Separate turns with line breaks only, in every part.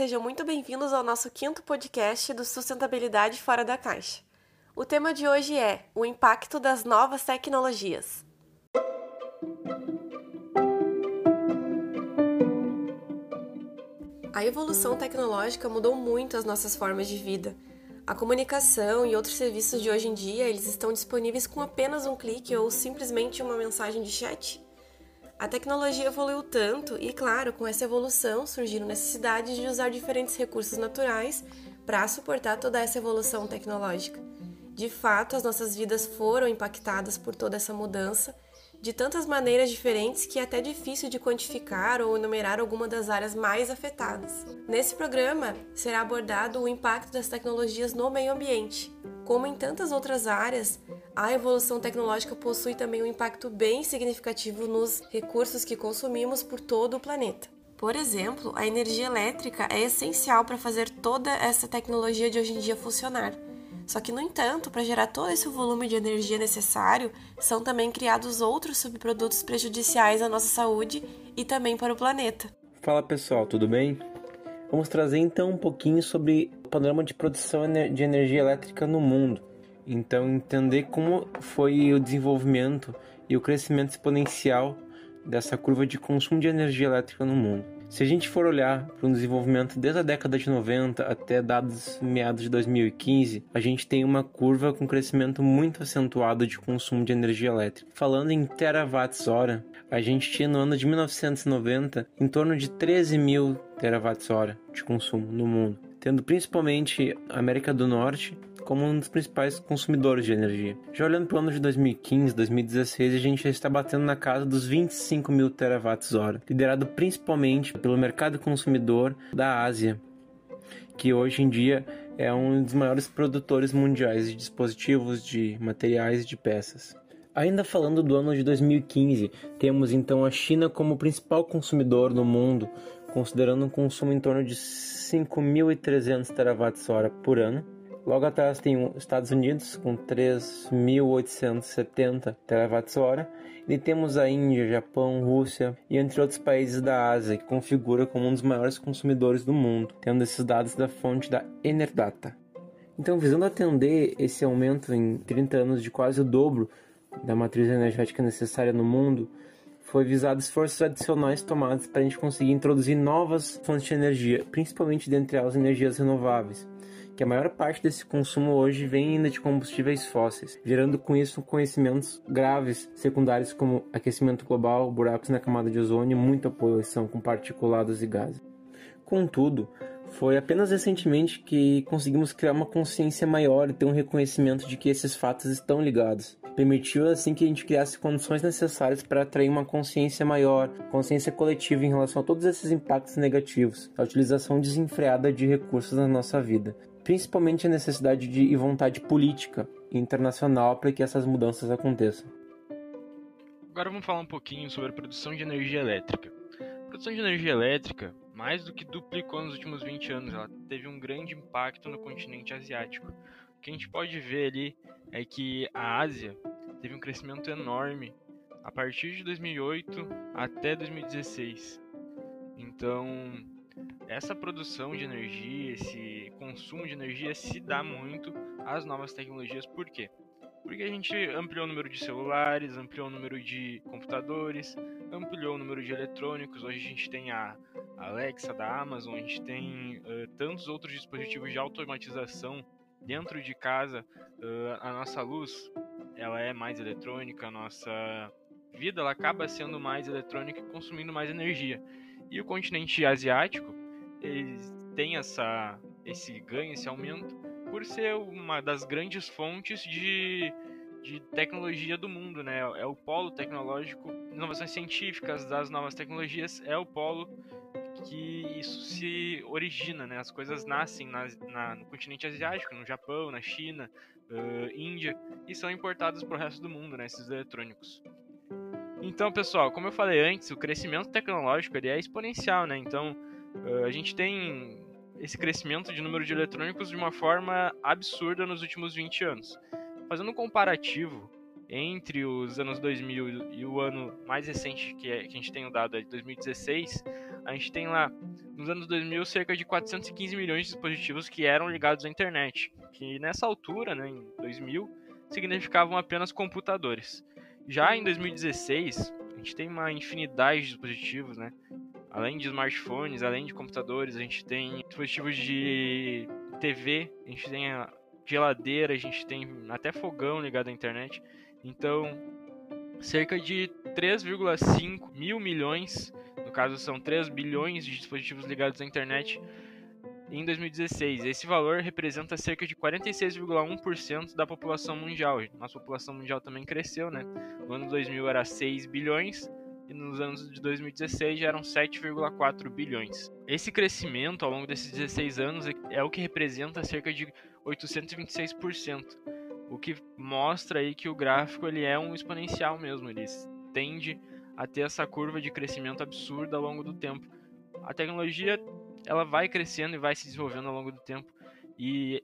Sejam muito bem-vindos ao nosso quinto podcast do Sustentabilidade Fora da Caixa. O tema de hoje é o impacto das novas tecnologias. A evolução tecnológica mudou muito as nossas formas de vida. A comunicação e outros serviços de hoje em dia, eles estão disponíveis com apenas um clique ou simplesmente uma mensagem de chat. A tecnologia evoluiu tanto e, claro, com essa evolução surgiram necessidades de usar diferentes recursos naturais para suportar toda essa evolução tecnológica. De fato, as nossas vidas foram impactadas por toda essa mudança de tantas maneiras diferentes que é até difícil de quantificar ou enumerar alguma das áreas mais afetadas. Nesse programa será abordado o impacto das tecnologias no meio ambiente. Como em tantas outras áreas, a evolução tecnológica possui também um impacto bem significativo nos recursos que consumimos por todo o planeta. Por exemplo, a energia elétrica é essencial para fazer toda essa tecnologia de hoje em dia funcionar. Só que, no entanto, para gerar todo esse volume de energia necessário, são também criados outros subprodutos prejudiciais à nossa saúde e também para o planeta.
Fala pessoal, tudo bem? Vamos trazer então um pouquinho sobre o panorama de produção de energia elétrica no mundo. Então, entender como foi o desenvolvimento e o crescimento exponencial dessa curva de consumo de energia elétrica no mundo. Se a gente for olhar para o desenvolvimento desde a década de 90 até dados meados de 2015, a gente tem uma curva com crescimento muito acentuado de consumo de energia elétrica. Falando em terawatts-hora, a gente tinha no ano de 1990 em torno de 13 mil terawatts-hora de consumo no mundo, tendo principalmente a América do Norte como um dos principais consumidores de energia. Já olhando para o ano de 2015, 2016, a gente já está batendo na casa dos 25 mil terawatts-hora, liderado principalmente pelo mercado consumidor da Ásia, que hoje em dia é um dos maiores produtores mundiais de dispositivos, de materiais e de peças. Ainda falando do ano de 2015, temos então a China como principal consumidor no mundo, considerando um consumo em torno de 5.300 terawatts-hora por ano. Logo atrás tem os Estados Unidos com 3.870 terawatts-hora e temos a Índia, Japão, Rússia e entre outros países da Ásia que configura como um dos maiores consumidores do mundo, tendo esses dados da fonte da Enerdata. Então, visando atender esse aumento em 30 anos de quase o dobro da matriz energética necessária no mundo, foi visado esforços adicionais tomados para a gente conseguir introduzir novas fontes de energia, principalmente dentre elas energias renováveis que a maior parte desse consumo hoje vem ainda de combustíveis fósseis, gerando com isso conhecimentos graves secundários como aquecimento global, buracos na camada de ozônio e muita poluição com particulados e gases. Contudo, foi apenas recentemente que conseguimos criar uma consciência maior e ter um reconhecimento de que esses fatos estão ligados. Permitiu assim que a gente criasse condições necessárias para atrair uma consciência maior, consciência coletiva em relação a todos esses impactos negativos, a utilização desenfreada de recursos na nossa vida principalmente a necessidade de e vontade política internacional para que essas mudanças aconteçam.
Agora vamos falar um pouquinho sobre a produção de energia elétrica. A produção de energia elétrica, mais do que duplicou nos últimos 20 anos, ela teve um grande impacto no continente asiático. O que a gente pode ver ali é que a Ásia teve um crescimento enorme a partir de 2008 até 2016. Então, essa produção de energia, esse consumo de energia se dá muito às novas tecnologias. Por quê? Porque a gente ampliou o número de celulares, ampliou o número de computadores, ampliou o número de eletrônicos. Hoje a gente tem a Alexa da Amazon, a gente tem uh, tantos outros dispositivos de automatização dentro de casa. Uh, a nossa luz ela é mais eletrônica, a nossa vida ela acaba sendo mais eletrônica e consumindo mais energia. E o continente asiático eles essa, esse ganho, esse aumento, por ser uma das grandes fontes de, de tecnologia do mundo, né? É o polo tecnológico, inovações científicas das novas tecnologias, é o polo que isso se origina, né? As coisas nascem na, na, no continente asiático, no Japão, na China, uh, Índia, e são importados para o resto do mundo, né? Esses eletrônicos. Então, pessoal, como eu falei antes, o crescimento tecnológico ele é exponencial, né? Então, Uh, a gente tem esse crescimento de número de eletrônicos de uma forma absurda nos últimos 20 anos. Fazendo um comparativo entre os anos 2000 e o ano mais recente que, é, que a gente tem o dado é de 2016, a gente tem lá
nos anos 2000, cerca de 415 milhões de dispositivos que eram ligados à internet, que nessa altura, né, em 2000, significavam apenas computadores. Já em 2016, a gente tem uma infinidade de dispositivos, né? Além de smartphones, além de computadores, a gente tem dispositivos de TV, a gente tem a geladeira, a gente tem até fogão ligado à internet. Então, cerca de 3,5 mil milhões, no caso são 3 bilhões de dispositivos ligados à internet em 2016. Esse valor representa cerca de 46,1% da população mundial. Nossa população mundial também cresceu, né? No ano 2000 era 6 bilhões e nos anos de 2016 já eram 7,4 bilhões. Esse crescimento ao longo desses 16 anos é o que representa cerca de 826%, o que mostra aí que o gráfico ele é um exponencial mesmo, ele tende a ter essa curva de crescimento absurda ao longo do tempo. A tecnologia ela vai crescendo e vai se desenvolvendo ao longo do tempo. E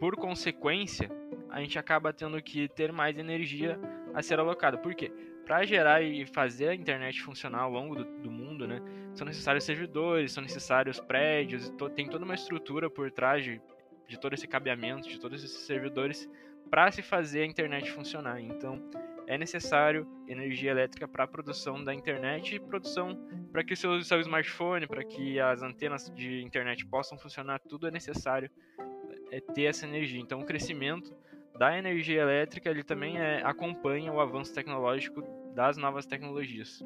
por consequência, a gente acaba tendo que ter mais energia a ser alocada. Por quê? Para gerar e fazer a internet funcionar ao longo do, do, mundo, né, são necessários servidores, são necessários prédios, to, tem toda uma estrutura por trás de, de todo esse cabeamento, de todos esses servidores, para se fazer a internet funcionar. Então, é necessário energia elétrica para a produção da internet e produção para que o seu, seu smartphone, para que as antenas de internet possam funcionar, tudo é necessário é ter essa energia. Então, o crescimento da energia elétrica ele também é, acompanha o avanço tecnológico das novas tecnologias.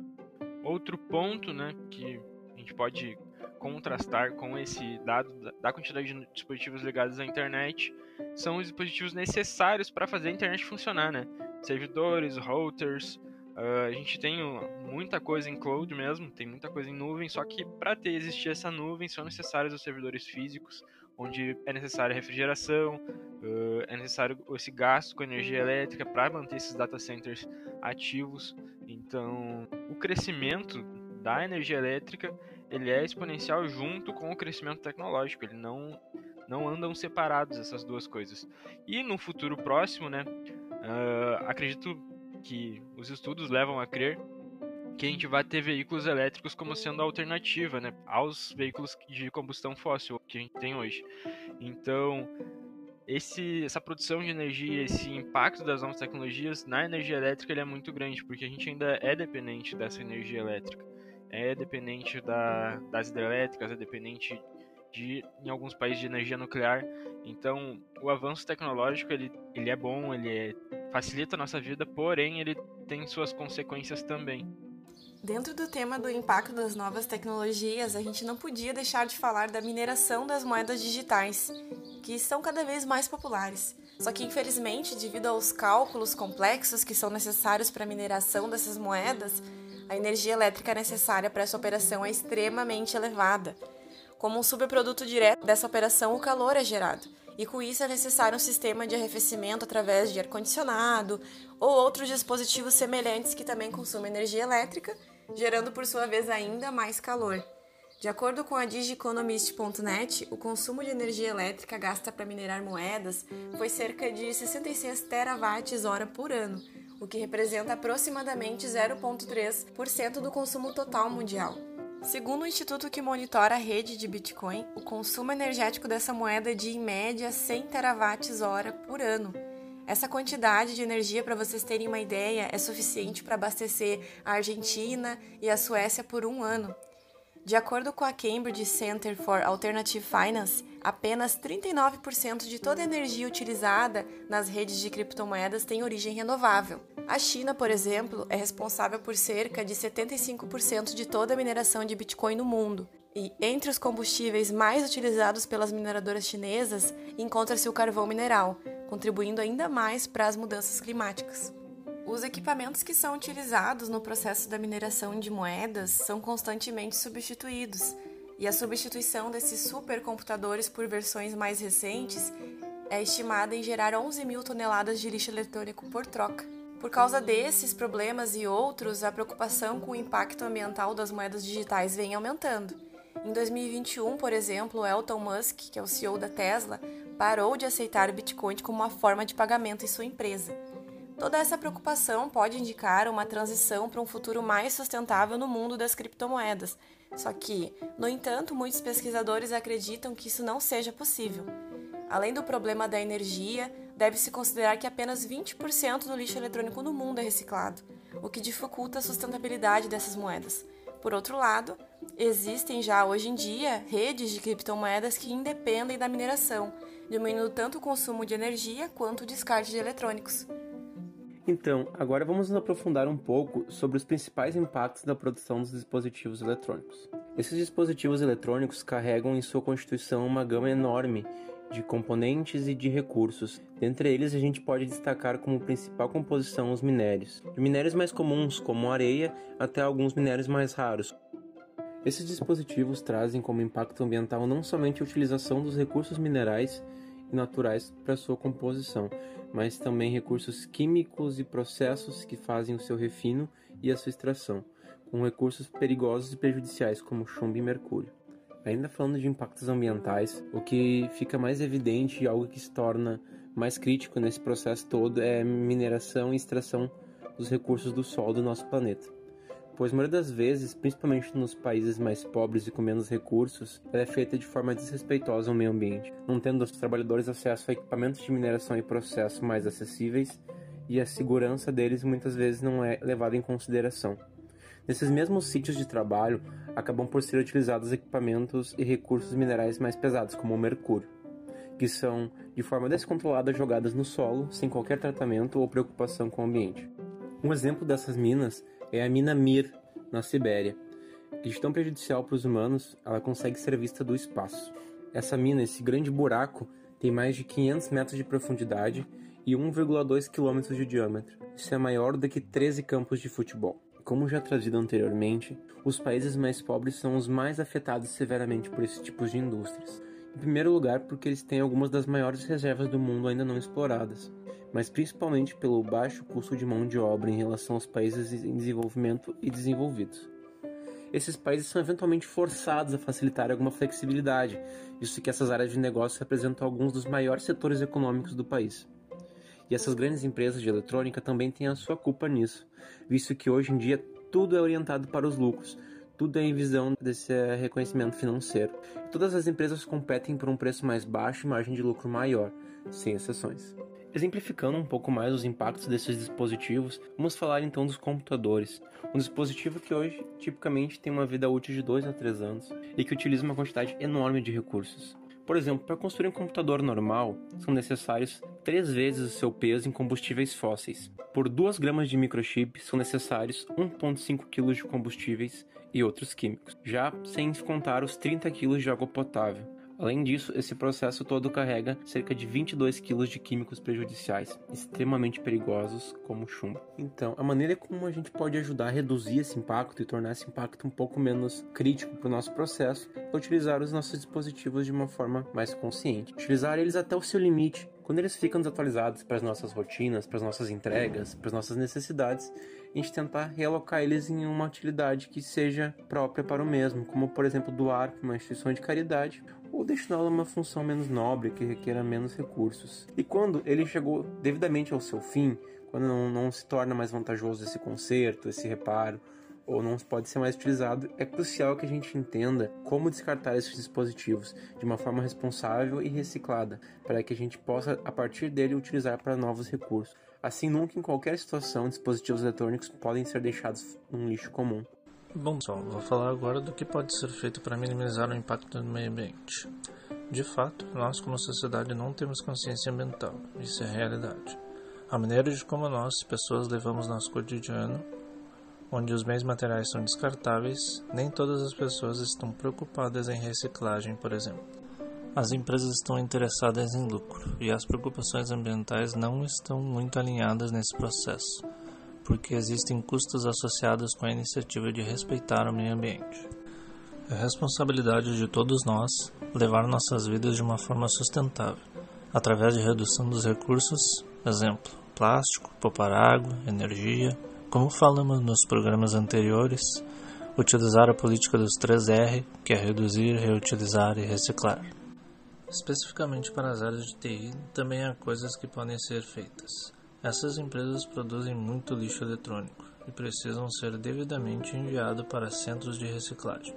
Outro ponto, né, que a gente pode contrastar com esse dado da quantidade de dispositivos ligados à internet são os dispositivos necessários para fazer a internet funcionar, né? servidores, routers. Uh, a gente tem muita coisa em cloud mesmo, tem muita coisa em nuvem, só que para ter existir essa nuvem são necessários os servidores físicos, onde é necessária refrigeração, uh, é necessário esse gasto com energia elétrica para manter esses data centers ativos. Então, o crescimento da energia elétrica ele é exponencial junto com o crescimento tecnológico. Ele não não andam separados essas duas coisas. E no futuro próximo, né, uh, acredito que os estudos levam a crer que a gente vai ter veículos elétricos como sendo alternativa né, aos veículos de combustão fóssil que a gente tem hoje. Então, esse, essa produção de energia, esse impacto das novas tecnologias na energia elétrica ele é muito grande, porque a gente ainda é dependente dessa energia elétrica. É dependente da, das hidrelétricas, é dependente de, em alguns países de energia nuclear. Então, o avanço tecnológico ele, ele é bom, ele é, facilita a nossa vida, porém ele tem suas consequências também.
Dentro do tema do impacto das novas tecnologias, a gente não podia deixar de falar da mineração das moedas digitais, que estão cada vez mais populares. Só que, infelizmente, devido aos cálculos complexos que são necessários para a mineração dessas moedas, a energia elétrica necessária para essa operação é extremamente elevada. Como um subproduto direto dessa operação, o calor é gerado. E com isso é necessário um sistema de arrefecimento através de ar-condicionado ou outros dispositivos semelhantes que também consumem energia elétrica, gerando por sua vez ainda mais calor. De acordo com a digiconomist.net, o consumo de energia elétrica gasta para minerar moedas foi cerca de 66 terawatts-hora por ano, o que representa aproximadamente 0,3% do consumo total mundial. Segundo o instituto que monitora a rede de Bitcoin, o consumo energético dessa moeda é de em média 100 terawatts-hora por ano. Essa quantidade de energia, para vocês terem uma ideia, é suficiente para abastecer a Argentina e a Suécia por um ano. De acordo com a Cambridge Center for Alternative Finance, apenas 39% de toda a energia utilizada nas redes de criptomoedas tem origem renovável. A China, por exemplo, é responsável por cerca de 75% de toda a mineração de Bitcoin no mundo. E entre os combustíveis mais utilizados pelas mineradoras chinesas encontra-se o carvão mineral, contribuindo ainda mais para as mudanças climáticas. Os equipamentos que são utilizados no processo da mineração de moedas são constantemente substituídos, e a substituição desses supercomputadores por versões mais recentes é estimada em gerar 11 mil toneladas de lixo eletrônico por troca. Por causa desses problemas e outros, a preocupação com o impacto ambiental das moedas digitais vem aumentando. Em 2021, por exemplo, Elon Musk, que é o CEO da Tesla, parou de aceitar o Bitcoin como uma forma de pagamento em sua empresa. Toda essa preocupação pode indicar uma transição para um futuro mais sustentável no mundo das criptomoedas. Só que, no entanto, muitos pesquisadores acreditam que isso não seja possível. Além do problema da energia, deve-se considerar que apenas 20% do lixo eletrônico no mundo é reciclado, o que dificulta a sustentabilidade dessas moedas. Por outro lado, existem já hoje em dia redes de criptomoedas que independem da mineração, diminuindo tanto o consumo de energia quanto o descarte de eletrônicos.
Então, agora vamos nos aprofundar um pouco sobre os principais impactos da produção dos dispositivos eletrônicos. Esses dispositivos eletrônicos carregam em sua constituição uma gama enorme de componentes e de recursos. Dentre eles, a gente pode destacar como principal composição os minérios, de minérios mais comuns, como areia, até alguns minérios mais raros. Esses dispositivos trazem como impacto ambiental não somente a utilização dos recursos minerais naturais para sua composição, mas também recursos químicos e processos que fazem o seu refino e a sua extração, com recursos perigosos e prejudiciais como chumbo e mercúrio. Ainda falando de impactos ambientais, o que fica mais evidente e algo que se torna mais crítico nesse processo todo é mineração e extração dos recursos do solo do nosso planeta. Pois, maioria das vezes, principalmente nos países mais pobres e com menos recursos, ela é feita de forma desrespeitosa ao meio ambiente, não tendo os trabalhadores acesso a equipamentos de mineração e processo mais acessíveis, e a segurança deles muitas vezes não é levada em consideração. Nesses mesmos sítios de trabalho, acabam por ser utilizados equipamentos e recursos minerais mais pesados, como o mercúrio, que são de forma descontrolada jogadas no solo, sem qualquer tratamento ou preocupação com o ambiente. Um exemplo dessas minas é a mina Mir, na Sibéria, de tão prejudicial para os humanos, ela consegue ser vista do espaço. Essa mina, esse grande buraco, tem mais de 500 metros de profundidade e 1,2 km de diâmetro. Isso é maior do que 13 campos de futebol. Como já trazido anteriormente, os países mais pobres são os mais afetados severamente por esses tipos de indústrias. Em primeiro lugar, porque eles têm algumas das maiores reservas do mundo ainda não exploradas, mas principalmente pelo baixo custo de mão de obra em relação aos países em desenvolvimento e desenvolvidos. Esses países são eventualmente forçados a facilitar alguma flexibilidade, visto que essas áreas de negócio representam alguns dos maiores setores econômicos do país. E essas grandes empresas de eletrônica também têm a sua culpa nisso, visto que hoje em dia tudo é orientado para os lucros, tudo é em visão desse eh, reconhecimento financeiro. Todas as empresas competem por um preço mais baixo e margem de lucro maior, sem exceções. Exemplificando um pouco mais os impactos desses dispositivos, vamos falar então dos computadores. Um dispositivo que hoje tipicamente tem uma vida útil de 2 a 3 anos e que utiliza uma quantidade enorme de recursos. Por exemplo, para construir um computador normal, são necessários três vezes o seu peso em combustíveis fósseis. Por 2 gramas de microchip, são necessários 1,5 kg de combustíveis e outros químicos, já sem contar os 30 kg de água potável. Além disso, esse processo todo carrega cerca de 22 kg de químicos prejudiciais, extremamente perigosos, como chumbo. Então, a maneira como a gente pode ajudar a reduzir esse impacto e tornar esse impacto um pouco menos crítico para o nosso processo é utilizar os nossos dispositivos de uma forma mais consciente. Utilizar eles até o seu limite. Quando eles ficam desatualizados para as nossas rotinas, para as nossas entregas, para as nossas necessidades, a gente tentar realocar eles em uma utilidade que seja própria para o mesmo, como por exemplo doar para uma instituição de caridade ou destiná-lo a uma função menos nobre que requer menos recursos. E quando ele chegou devidamente ao seu fim, quando não, não se torna mais vantajoso esse conserto, esse reparo, ou não pode ser mais utilizado, é crucial que a gente entenda como descartar esses dispositivos de uma forma responsável e reciclada, para que a gente possa, a partir dele, utilizar para novos recursos. Assim, nunca em qualquer situação, dispositivos eletrônicos podem ser deixados num lixo comum.
Bom, pessoal, vou falar agora do que pode ser feito para minimizar o impacto no meio ambiente. De fato, nós como sociedade não temos consciência ambiental, isso é realidade. A maneira de como nós, pessoas, levamos nosso cotidiano, onde os bens materiais são descartáveis, nem todas as pessoas estão preocupadas em reciclagem, por exemplo. As empresas estão interessadas em lucro e as preocupações ambientais não estão muito alinhadas nesse processo porque existem custos associados com a iniciativa de respeitar o meio ambiente. É responsabilidade de todos nós levar nossas vidas de uma forma sustentável, através de redução dos recursos, exemplo, plástico, poupar água, energia, como falamos nos programas anteriores, utilizar a política dos 3R, que é reduzir, reutilizar e reciclar. Especificamente para as áreas de TI, também há coisas que podem ser feitas Essas empresas produzem muito lixo eletrônico e precisam ser devidamente enviados para centros de reciclagem.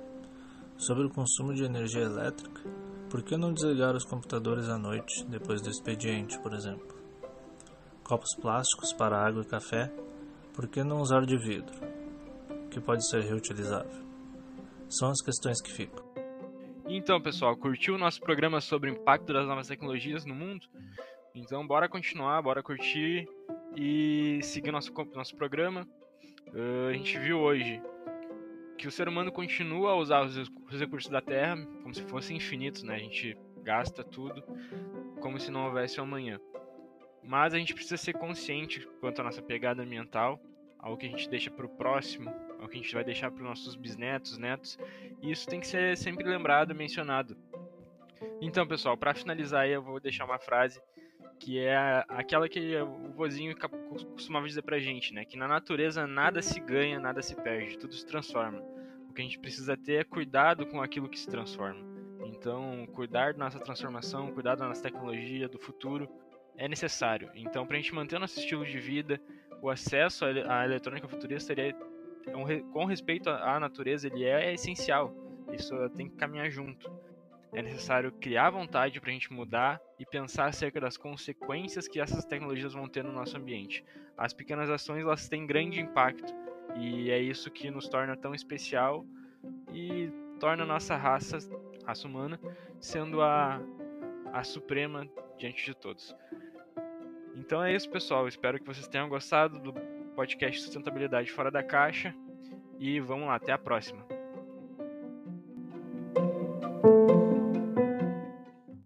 Sobre o consumo de energia elétrica, por que não desligar os computadores à noite, depois do expediente, por exemplo? Copos plásticos para água e café, por que não usar de vidro, que pode ser reutilizável? São as questões que ficam.
Então, pessoal, curtiu o nosso programa sobre o impacto das novas tecnologias no mundo? Então, bora continuar, bora curtir e seguir nosso, nosso programa. Uh, a gente viu hoje que o ser humano continua a usar os, os recursos da Terra como se fossem infinitos, né? A gente gasta tudo como se não houvesse um amanhã. Mas a gente precisa ser consciente quanto à nossa pegada ambiental, ao que a gente deixa para o próximo, ao que a gente vai deixar para os nossos bisnetos, netos. E isso tem que ser sempre lembrado, mencionado. Então, pessoal, para finalizar aí, eu vou deixar uma frase que é aquela que o vozinho costumava dizer pra gente, né? Que na natureza nada se ganha, nada se perde, tudo se transforma. O que a gente precisa ter é cuidado com aquilo que se transforma. Então, cuidar da nossa transformação, cuidar da nossa tecnologia, do futuro, é necessário. Então, para a gente manter o nosso estilo de vida, o acesso à eletrônica futurista, é, com respeito à natureza, ele é essencial. Isso tem que caminhar junto. É necessário criar vontade para a gente mudar e pensar acerca das consequências que essas tecnologias vão ter no nosso ambiente. As pequenas ações elas têm grande impacto e é isso que nos torna tão especial e torna a nossa raça, raça humana, sendo a, a suprema diante de todos. Então é isso, pessoal. Espero que vocês tenham gostado do podcast Sustentabilidade Fora da Caixa. E vamos lá, até a próxima.